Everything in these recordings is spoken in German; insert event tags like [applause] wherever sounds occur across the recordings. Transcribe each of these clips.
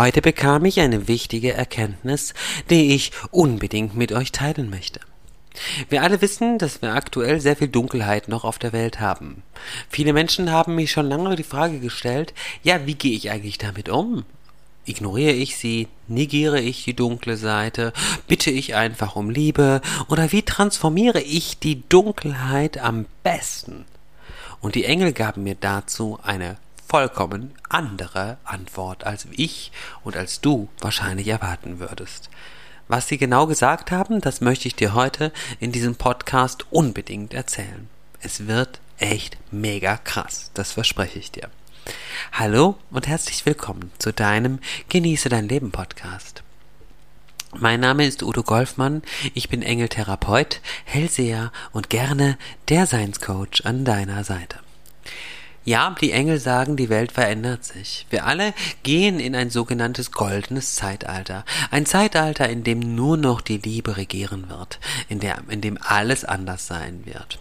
Heute bekam ich eine wichtige Erkenntnis, die ich unbedingt mit euch teilen möchte. Wir alle wissen, dass wir aktuell sehr viel Dunkelheit noch auf der Welt haben. Viele Menschen haben mich schon lange die Frage gestellt, ja, wie gehe ich eigentlich damit um? Ignoriere ich sie, negiere ich die dunkle Seite, bitte ich einfach um Liebe oder wie transformiere ich die Dunkelheit am besten? Und die Engel gaben mir dazu eine vollkommen andere Antwort, als ich und als du wahrscheinlich erwarten würdest. Was sie genau gesagt haben, das möchte ich dir heute in diesem Podcast unbedingt erzählen. Es wird echt mega krass, das verspreche ich dir. Hallo und herzlich willkommen zu deinem Genieße dein Leben Podcast. Mein Name ist Udo Golfmann, ich bin Engeltherapeut, Hellseher und gerne der Seinscoach an deiner Seite. Ja, die Engel sagen, die Welt verändert sich. Wir alle gehen in ein sogenanntes goldenes Zeitalter. Ein Zeitalter, in dem nur noch die Liebe regieren wird, in, der, in dem alles anders sein wird.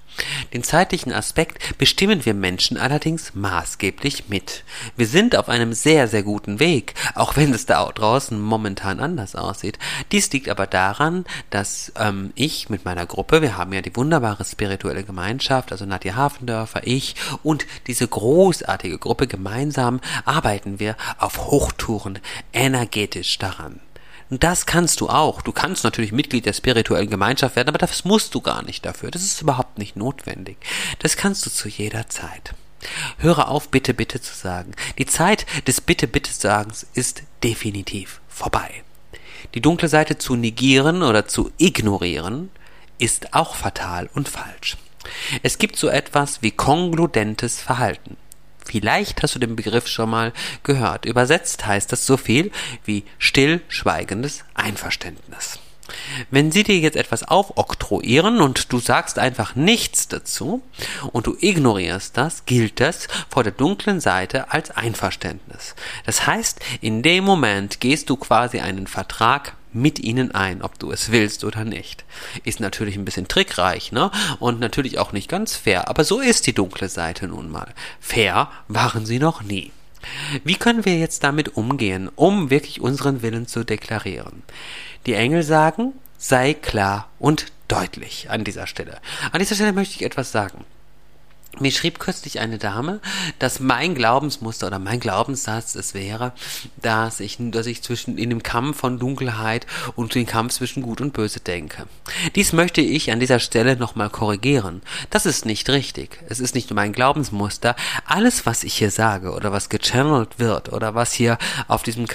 Den zeitlichen Aspekt bestimmen wir Menschen allerdings maßgeblich mit. Wir sind auf einem sehr, sehr guten Weg, auch wenn es da draußen momentan anders aussieht. Dies liegt aber daran, dass ähm, ich mit meiner Gruppe, wir haben ja die wunderbare spirituelle Gemeinschaft, also Nadja Hafendörfer, ich und diese großartige Gruppe gemeinsam arbeiten wir auf Hochtouren energetisch daran. Und das kannst du auch. Du kannst natürlich Mitglied der spirituellen Gemeinschaft werden, aber das musst du gar nicht dafür. Das ist überhaupt nicht notwendig. Das kannst du zu jeder Zeit. Höre auf, bitte, bitte zu sagen. Die Zeit des Bitte, bitte Sagens ist definitiv vorbei. Die dunkle Seite zu negieren oder zu ignorieren ist auch fatal und falsch. Es gibt so etwas wie kongludentes Verhalten. Vielleicht hast du den Begriff schon mal gehört. Übersetzt heißt das so viel wie stillschweigendes Einverständnis. Wenn sie dir jetzt etwas aufoktroyieren und du sagst einfach nichts dazu und du ignorierst das, gilt das vor der dunklen Seite als Einverständnis. Das heißt, in dem Moment gehst du quasi einen Vertrag mit ihnen ein, ob du es willst oder nicht. Ist natürlich ein bisschen trickreich, ne? Und natürlich auch nicht ganz fair, aber so ist die dunkle Seite nun mal. Fair waren sie noch nie. Wie können wir jetzt damit umgehen, um wirklich unseren Willen zu deklarieren? Die Engel sagen, sei klar und deutlich an dieser Stelle. An dieser Stelle möchte ich etwas sagen. Mir schrieb kürzlich eine Dame, dass mein Glaubensmuster oder mein Glaubenssatz es wäre, dass ich, dass ich zwischen in dem Kampf von Dunkelheit und den Kampf zwischen Gut und Böse denke. Dies möchte ich an dieser Stelle nochmal korrigieren. Das ist nicht richtig. Es ist nicht mein Glaubensmuster. Alles, was ich hier sage oder was gechannelt wird oder was hier auf diesem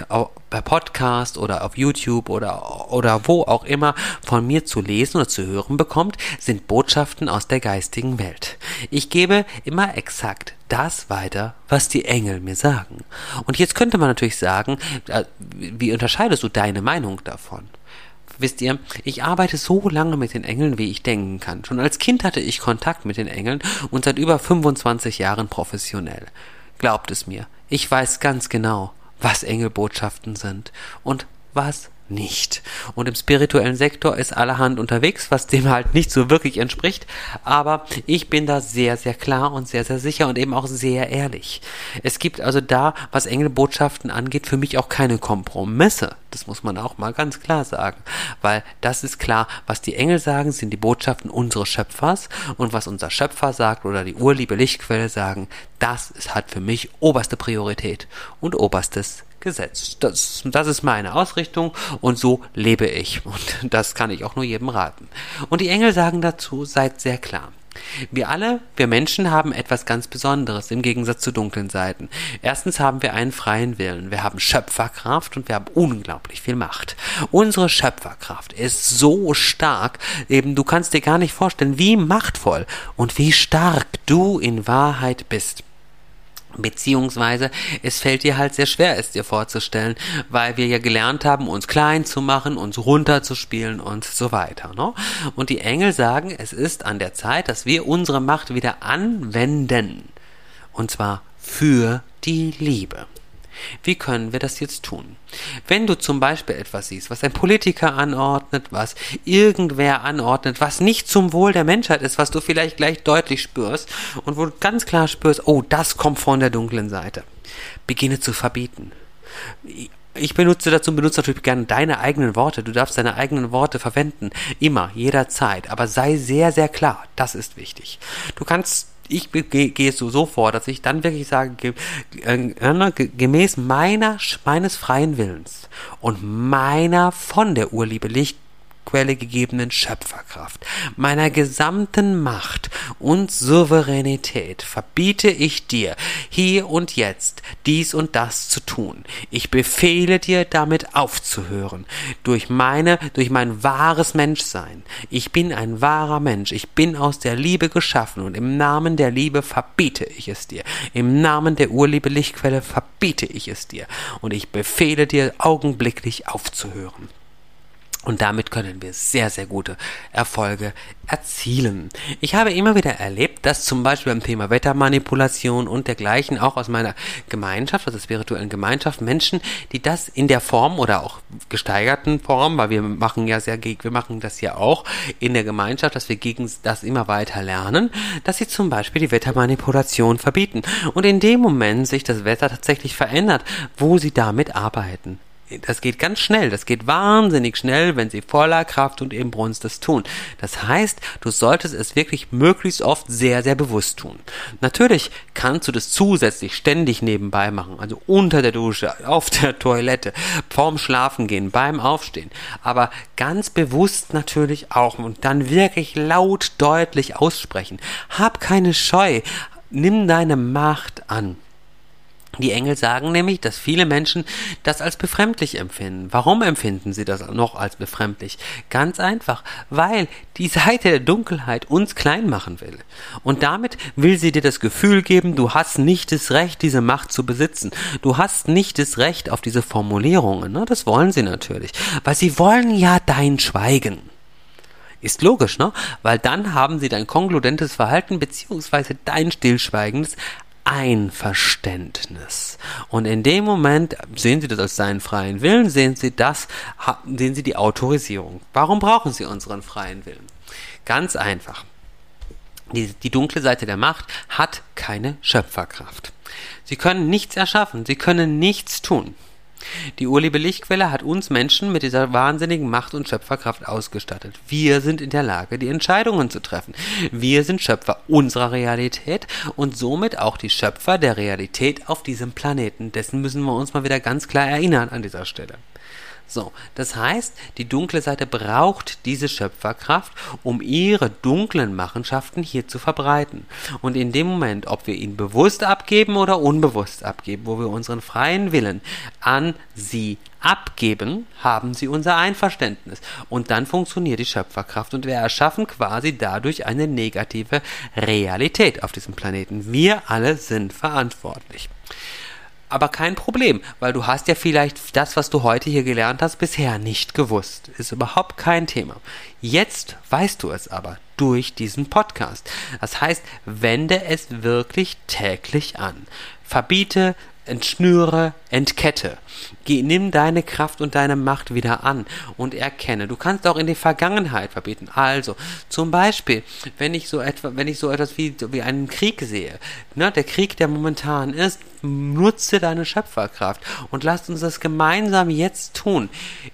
Podcast oder auf YouTube oder, oder wo auch immer von mir zu lesen oder zu hören bekommt, sind Botschaften aus der geistigen Welt. Ich gebe gebe immer exakt das weiter, was die Engel mir sagen. Und jetzt könnte man natürlich sagen, äh, wie unterscheidest du deine Meinung davon? Wisst ihr, ich arbeite so lange mit den Engeln, wie ich denken kann. Schon als Kind hatte ich Kontakt mit den Engeln und seit über 25 Jahren professionell. Glaubt es mir, ich weiß ganz genau, was Engelbotschaften sind und was nicht. Und im spirituellen Sektor ist allerhand unterwegs, was dem halt nicht so wirklich entspricht. Aber ich bin da sehr, sehr klar und sehr, sehr sicher und eben auch sehr ehrlich. Es gibt also da, was Engelbotschaften angeht, für mich auch keine Kompromisse. Das muss man auch mal ganz klar sagen. Weil das ist klar, was die Engel sagen, sind die Botschaften unseres Schöpfers. Und was unser Schöpfer sagt oder die urliebe Lichtquelle sagen, das hat für mich oberste Priorität und oberstes Gesetz. Das, das ist meine Ausrichtung und so lebe ich. Und das kann ich auch nur jedem raten. Und die Engel sagen dazu, seid sehr klar. Wir alle, wir Menschen haben etwas ganz Besonderes im Gegensatz zu dunklen Seiten. Erstens haben wir einen freien Willen, wir haben Schöpferkraft und wir haben unglaublich viel Macht. Unsere Schöpferkraft ist so stark, eben du kannst dir gar nicht vorstellen, wie machtvoll und wie stark du in Wahrheit bist. Beziehungsweise es fällt dir halt sehr schwer, es dir vorzustellen, weil wir ja gelernt haben, uns klein zu machen, uns runterzuspielen und so weiter. Ne? Und die Engel sagen, es ist an der Zeit, dass wir unsere Macht wieder anwenden. Und zwar für die Liebe. Wie können wir das jetzt tun? Wenn du zum Beispiel etwas siehst, was ein Politiker anordnet, was irgendwer anordnet, was nicht zum Wohl der Menschheit ist, was du vielleicht gleich deutlich spürst und wo du ganz klar spürst, oh, das kommt von der dunklen Seite, beginne zu verbieten ich benutze dazu, benutze natürlich gerne deine eigenen Worte. Du darfst deine eigenen Worte verwenden. Immer, jederzeit. Aber sei sehr, sehr klar. Das ist wichtig. Du kannst ich gehe so, so vor, dass ich dann wirklich sage, äh, gemäß meiner, meines freien Willens und meiner von der Urliebe Licht Quelle gegebenen Schöpferkraft, meiner gesamten Macht und Souveränität verbiete ich dir, hier und jetzt dies und das zu tun. Ich befehle dir, damit aufzuhören, durch meine, durch mein wahres Menschsein. Ich bin ein wahrer Mensch, ich bin aus der Liebe geschaffen und im Namen der Liebe verbiete ich es dir. Im Namen der Urliebe Lichtquelle verbiete ich es dir und ich befehle dir augenblicklich aufzuhören. Und damit können wir sehr, sehr gute Erfolge erzielen. Ich habe immer wieder erlebt, dass zum Beispiel beim Thema Wettermanipulation und dergleichen auch aus meiner Gemeinschaft, also spirituellen Gemeinschaft, Menschen, die das in der Form oder auch gesteigerten Form, weil wir machen ja sehr, wir machen das ja auch in der Gemeinschaft, dass wir gegen das immer weiter lernen, dass sie zum Beispiel die Wettermanipulation verbieten und in dem Moment sich das Wetter tatsächlich verändert, wo sie damit arbeiten das geht ganz schnell, das geht wahnsinnig schnell, wenn sie voller Kraft und Inbrunst das tun. Das heißt, du solltest es wirklich möglichst oft sehr, sehr bewusst tun. Natürlich kannst du das zusätzlich ständig nebenbei machen, also unter der Dusche, [laughs] auf der Toilette, vorm Schlafen gehen, beim Aufstehen, aber ganz bewusst natürlich auch und dann wirklich laut, deutlich aussprechen. Hab keine Scheu, nimm deine Macht an. Die Engel sagen nämlich, dass viele Menschen das als befremdlich empfinden. Warum empfinden sie das noch als befremdlich? Ganz einfach, weil die Seite der Dunkelheit uns klein machen will. Und damit will sie dir das Gefühl geben, du hast nicht das Recht, diese Macht zu besitzen. Du hast nicht das Recht auf diese Formulierungen. Ne? Das wollen sie natürlich, weil sie wollen ja dein Schweigen. Ist logisch, ne? Weil dann haben sie dein kongludentes Verhalten beziehungsweise dein stillschweigendes Einverständnis. Und in dem Moment sehen Sie das als seinen freien Willen, sehen Sie das, sehen Sie die Autorisierung. Warum brauchen Sie unseren freien Willen? Ganz einfach. Die, die dunkle Seite der Macht hat keine Schöpferkraft. Sie können nichts erschaffen, sie können nichts tun. Die urliebe Lichtquelle hat uns Menschen mit dieser wahnsinnigen Macht und Schöpferkraft ausgestattet. Wir sind in der Lage, die Entscheidungen zu treffen. Wir sind Schöpfer unserer Realität und somit auch die Schöpfer der Realität auf diesem Planeten. Dessen müssen wir uns mal wieder ganz klar erinnern an dieser Stelle. So, das heißt, die dunkle Seite braucht diese Schöpferkraft, um ihre dunklen Machenschaften hier zu verbreiten. Und in dem Moment, ob wir ihn bewusst abgeben oder unbewusst abgeben, wo wir unseren freien Willen an sie abgeben, haben sie unser Einverständnis. Und dann funktioniert die Schöpferkraft und wir erschaffen quasi dadurch eine negative Realität auf diesem Planeten. Wir alle sind verantwortlich aber kein Problem, weil du hast ja vielleicht das, was du heute hier gelernt hast, bisher nicht gewusst. Ist überhaupt kein Thema. Jetzt weißt du es aber durch diesen Podcast. Das heißt, wende es wirklich täglich an. Verbiete, entschnüre, entkette. Geh, nimm deine Kraft und deine Macht wieder an und erkenne. Du kannst auch in die Vergangenheit verbieten. Also, zum Beispiel, wenn ich so etwa, wenn ich so etwas wie, wie einen Krieg sehe, ne, der Krieg, der momentan ist, nutze deine Schöpferkraft und lasst uns das gemeinsam jetzt tun.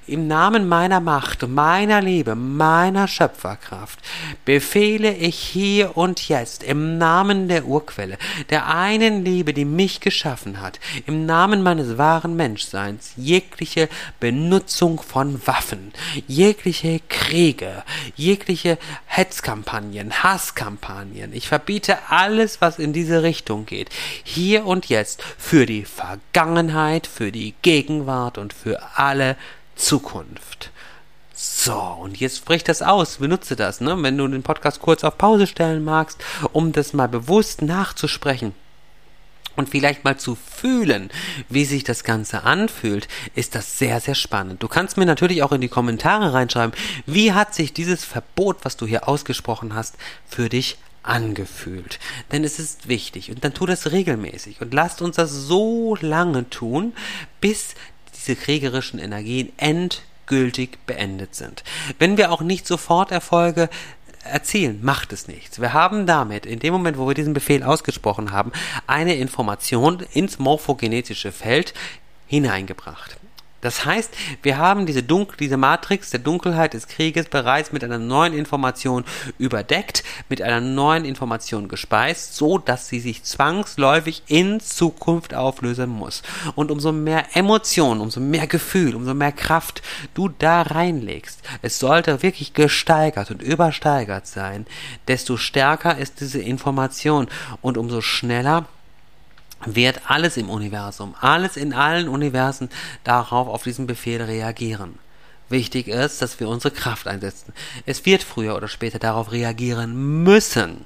Im Namen meiner Macht, meiner Liebe, meiner Schöpferkraft befehle ich hier und jetzt im Namen der Urquelle, der einen Liebe, die mich geschaffen hat, im Namen meines wahren Menschseins, jegliche Benutzung von Waffen, jegliche Kriege, jegliche Hetzkampagnen, Hasskampagnen. Ich verbiete alles, was in diese Richtung geht. Hier und jetzt für die Vergangenheit, für die Gegenwart und für alle Zukunft. So, und jetzt sprich das aus, benutze das, ne? Wenn du den Podcast kurz auf Pause stellen magst, um das mal bewusst nachzusprechen und vielleicht mal zu fühlen, wie sich das Ganze anfühlt, ist das sehr, sehr spannend. Du kannst mir natürlich auch in die Kommentare reinschreiben, wie hat sich dieses Verbot, was du hier ausgesprochen hast, für dich angefühlt. Denn es ist wichtig und dann tu das regelmäßig und lasst uns das so lange tun, bis diese kriegerischen Energien endgültig beendet sind. Wenn wir auch nicht sofort Erfolge erzielen, macht es nichts. Wir haben damit, in dem Moment, wo wir diesen Befehl ausgesprochen haben, eine Information ins morphogenetische Feld hineingebracht. Das heißt, wir haben diese, Dunkel, diese Matrix der Dunkelheit des Krieges bereits mit einer neuen Information überdeckt, mit einer neuen Information gespeist, so dass sie sich zwangsläufig in Zukunft auflösen muss. Und umso mehr Emotion, umso mehr Gefühl, umso mehr Kraft du da reinlegst, es sollte wirklich gesteigert und übersteigert sein, desto stärker ist diese Information und umso schneller wird alles im Universum, alles in allen Universen darauf auf diesen Befehl reagieren. Wichtig ist, dass wir unsere Kraft einsetzen. Es wird früher oder später darauf reagieren müssen.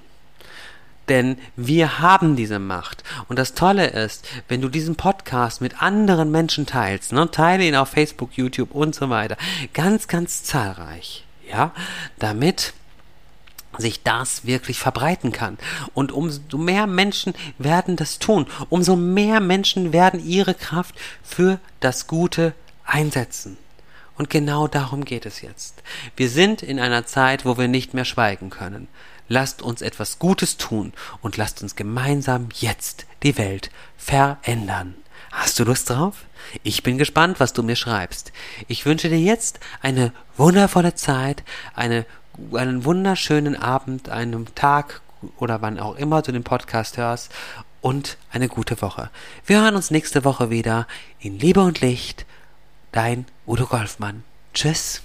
Denn wir haben diese Macht. Und das Tolle ist, wenn du diesen Podcast mit anderen Menschen teilst, ne, teile ihn auf Facebook, YouTube und so weiter, ganz, ganz zahlreich, ja, damit sich das wirklich verbreiten kann. Und umso mehr Menschen werden das tun, umso mehr Menschen werden ihre Kraft für das Gute einsetzen. Und genau darum geht es jetzt. Wir sind in einer Zeit, wo wir nicht mehr schweigen können. Lasst uns etwas Gutes tun und lasst uns gemeinsam jetzt die Welt verändern. Hast du Lust drauf? Ich bin gespannt, was du mir schreibst. Ich wünsche dir jetzt eine wundervolle Zeit, eine einen wunderschönen Abend, einen Tag oder wann auch immer du den Podcast hörst und eine gute Woche. Wir hören uns nächste Woche wieder in Liebe und Licht. Dein Udo Golfmann. Tschüss.